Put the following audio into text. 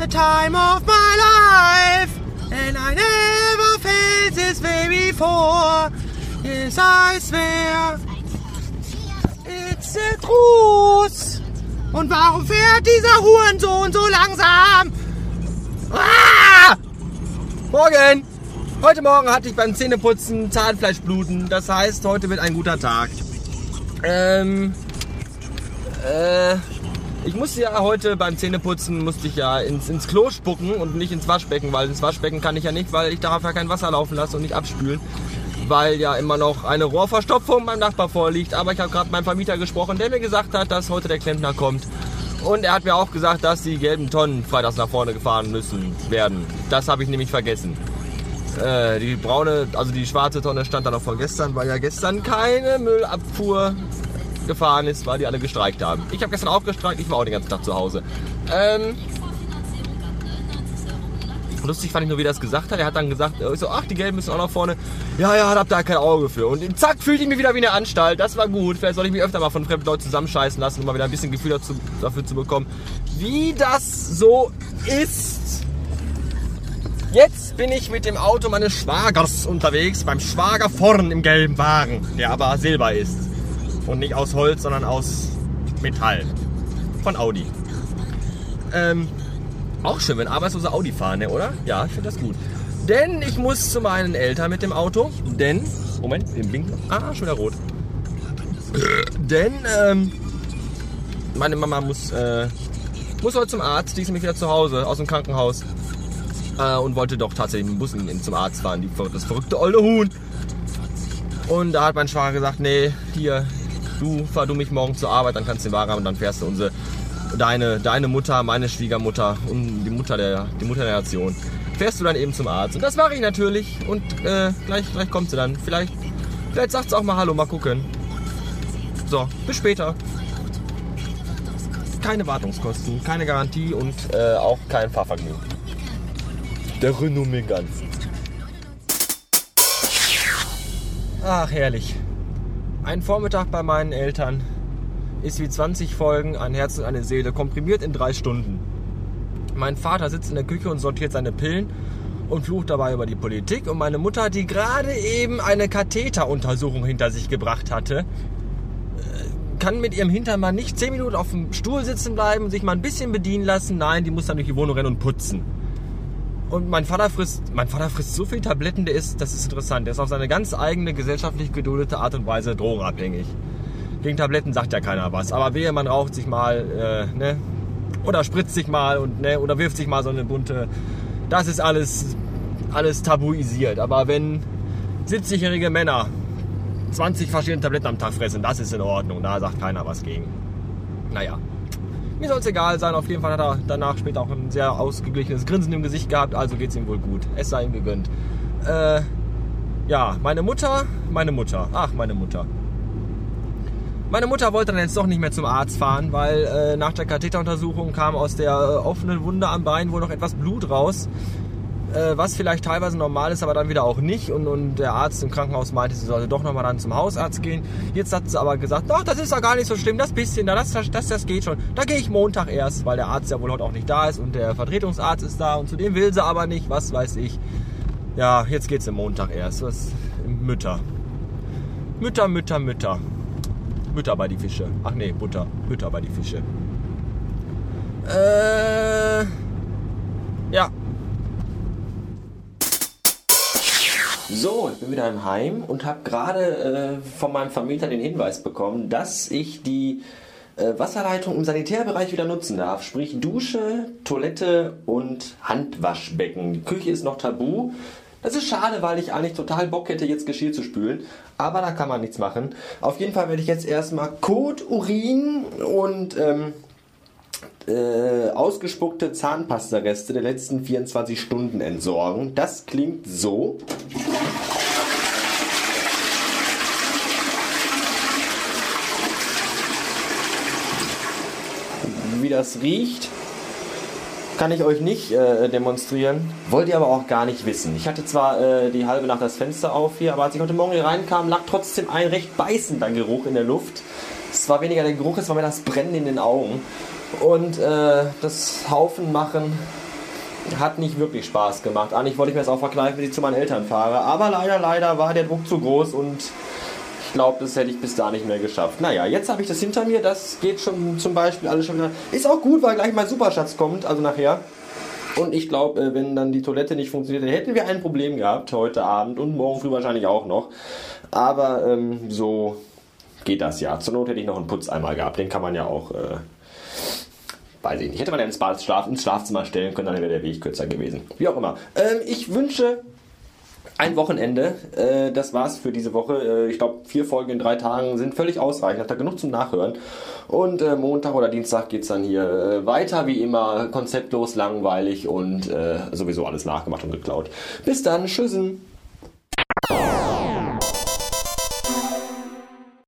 the time of my life, and I never felt this way before. Yes, I swear, it's the truth. Und warum fährt dieser Hurensohn so langsam? Ah! Morgen! Heute Morgen hatte ich beim Zähneputzen Zahnfleischbluten. Das heißt, heute wird ein guter Tag. Ähm, äh, ich musste ja heute beim Zähneputzen musste ich ja ins, ins Klo spucken und nicht ins Waschbecken, weil ins Waschbecken kann ich ja nicht, weil ich darf ja kein Wasser laufen lassen und nicht abspülen, weil ja immer noch eine Rohrverstopfung beim Nachbar vorliegt. Aber ich habe gerade meinem Vermieter gesprochen, der mir gesagt hat, dass heute der Klempner kommt. Und er hat mir auch gesagt, dass die gelben Tonnen freitags nach vorne gefahren müssen werden. Das habe ich nämlich vergessen. Äh, die braune, also die schwarze Tonne stand da noch von gestern, weil ja gestern keine Müllabfuhr gefahren ist, weil die alle gestreikt haben. Ich habe gestern auch gestreikt, ich war auch den ganzen Tag zu Hause. Ähm, lustig fand ich nur, wie er das gesagt hat. Er hat dann gesagt, äh, so, ach, die Gelben müssen auch nach vorne. Ja, ja, hab da kein Auge für. Und zack, fühlte ich mich wieder wie eine Anstalt. Das war gut. Vielleicht soll ich mich öfter mal von fremden Leuten zusammenscheißen lassen, um mal wieder ein bisschen Gefühl dazu, dafür zu bekommen, wie das so ist. Jetzt bin ich mit dem Auto meines Schwagers unterwegs, beim Schwager vorn im gelben Wagen, der aber silber ist. Und nicht aus Holz, sondern aus Metall. Von Audi. Ähm, auch schön, wenn arbeitslose Audi fahren, ne, oder? Ja, ich finde das gut. Denn ich muss zu meinen Eltern mit dem Auto. Denn, Moment, den Blinken. Ah, schon wieder rot. Denn, ähm, meine Mama muss, äh, muss heute zum Arzt. Die ist nämlich wieder zu Hause, aus dem Krankenhaus. Äh, und wollte doch tatsächlich mit dem Bus zum Arzt fahren. Die, das verrückte olle Huhn. Und da hat mein Schwager gesagt, nee, hier, du fahr du mich morgen zur Arbeit, dann kannst du den Wagen haben und dann fährst du unsere, deine, deine Mutter, meine Schwiegermutter und die Mutter der, die Mutter der Nation. Fährst du dann eben zum Arzt. Und das mache ich natürlich. Und äh, gleich, gleich kommt sie dann. Vielleicht, vielleicht sagt sie auch mal Hallo, mal gucken. So, bis später. Keine Wartungskosten, keine Garantie und äh, auch kein Fahrvergnügen. Der Renault Megane. Ach, herrlich. Ein Vormittag bei meinen Eltern ist wie 20 Folgen Ein Herz und eine Seele, komprimiert in drei Stunden. Mein Vater sitzt in der Küche und sortiert seine Pillen und flucht dabei über die Politik. Und meine Mutter, die gerade eben eine Katheteruntersuchung hinter sich gebracht hatte, äh, kann mit ihrem Hintern mal nicht 10 Minuten auf dem Stuhl sitzen bleiben sich mal ein bisschen bedienen lassen. Nein, die muss dann durch die Wohnung rennen und putzen. Und mein Vater frisst, mein Vater frisst so viel Tabletten, der ist, das ist interessant, der ist auf seine ganz eigene gesellschaftlich geduldete Art und Weise drogenabhängig. Gegen Tabletten sagt ja keiner was, aber wehe, man raucht sich mal, äh, ne, oder spritzt sich mal und ne, oder wirft sich mal so eine bunte. Das ist alles, alles tabuisiert. Aber wenn 70-jährige Männer 20 verschiedene Tabletten am Tag fressen, das ist in Ordnung. Da sagt keiner was gegen. Naja. Mir soll es egal sein. Auf jeden Fall hat er danach später auch ein sehr ausgeglichenes Grinsen im Gesicht gehabt. Also geht es ihm wohl gut. Es sei ihm gegönnt. Äh, ja, meine Mutter, meine Mutter. Ach, meine Mutter. Meine Mutter wollte dann jetzt doch nicht mehr zum Arzt fahren, weil äh, nach der Katheteruntersuchung kam aus der äh, offenen Wunde am Bein wohl noch etwas Blut raus. Äh, was vielleicht teilweise normal ist, aber dann wieder auch nicht. Und, und der Arzt im Krankenhaus meinte, sie sollte doch nochmal dann zum Hausarzt gehen. Jetzt hat sie aber gesagt, ach, das ist doch gar nicht so schlimm, das bisschen da, das, das, das geht schon. Da gehe ich Montag erst, weil der Arzt ja wohl heute auch nicht da ist und der Vertretungsarzt ist da und zu dem will sie aber nicht, was weiß ich. Ja, jetzt geht's am Montag erst. Was? Mütter. Mütter, Mütter, Mütter. Mütter bei die Fische. Ach nee, Butter. Mütter bei die Fische. Äh. Ja. Bin wieder im Heim und habe gerade äh, von meinem Vermieter den Hinweis bekommen, dass ich die äh, Wasserleitung im Sanitärbereich wieder nutzen darf. Sprich Dusche, Toilette und Handwaschbecken. Die Küche ist noch tabu. Das ist schade, weil ich eigentlich total Bock hätte, jetzt Geschirr zu spülen. Aber da kann man nichts machen. Auf jeden Fall werde ich jetzt erstmal Kot, Urin und ähm, äh, ausgespuckte Zahnpastareste der letzten 24 Stunden entsorgen. Das klingt so. Wie das riecht, kann ich euch nicht äh, demonstrieren. Wollt ihr aber auch gar nicht wissen. Ich hatte zwar äh, die halbe Nacht das Fenster auf hier, aber als ich heute Morgen hier reinkam, lag trotzdem ein recht beißender Geruch in der Luft. Es war weniger der Geruch, es war mehr das Brennen in den Augen. Und äh, das Haufen machen hat nicht wirklich Spaß gemacht. Eigentlich wollte ich mir das auch verkneifen, wenn ich zu meinen Eltern fahre. Aber leider, leider war der Druck zu groß und ich glaube, das hätte ich bis da nicht mehr geschafft. Naja, jetzt habe ich das hinter mir. Das geht schon zum Beispiel alles schon wieder. Ist auch gut, weil gleich mein Superschatz kommt, also nachher. Und ich glaube, äh, wenn dann die Toilette nicht funktioniert, dann hätten wir ein Problem gehabt heute Abend und morgen früh wahrscheinlich auch noch. Aber ähm, so geht das ja. Zur Not hätte ich noch einen Putzeimer gehabt. Den kann man ja auch, äh, weiß ich nicht, hätte man ja ins, Bad, ins Schlafzimmer stellen können, dann wäre der Weg kürzer gewesen. Wie auch immer. Ähm, ich wünsche ein Wochenende. Äh, das war's für diese Woche. Äh, ich glaube, vier Folgen in drei Tagen sind völlig ausreichend. Hat da genug zum Nachhören. Und äh, Montag oder Dienstag geht's dann hier äh, weiter, wie immer. Konzeptlos, langweilig und äh, sowieso alles nachgemacht und geklaut. Bis dann. Tschüssen.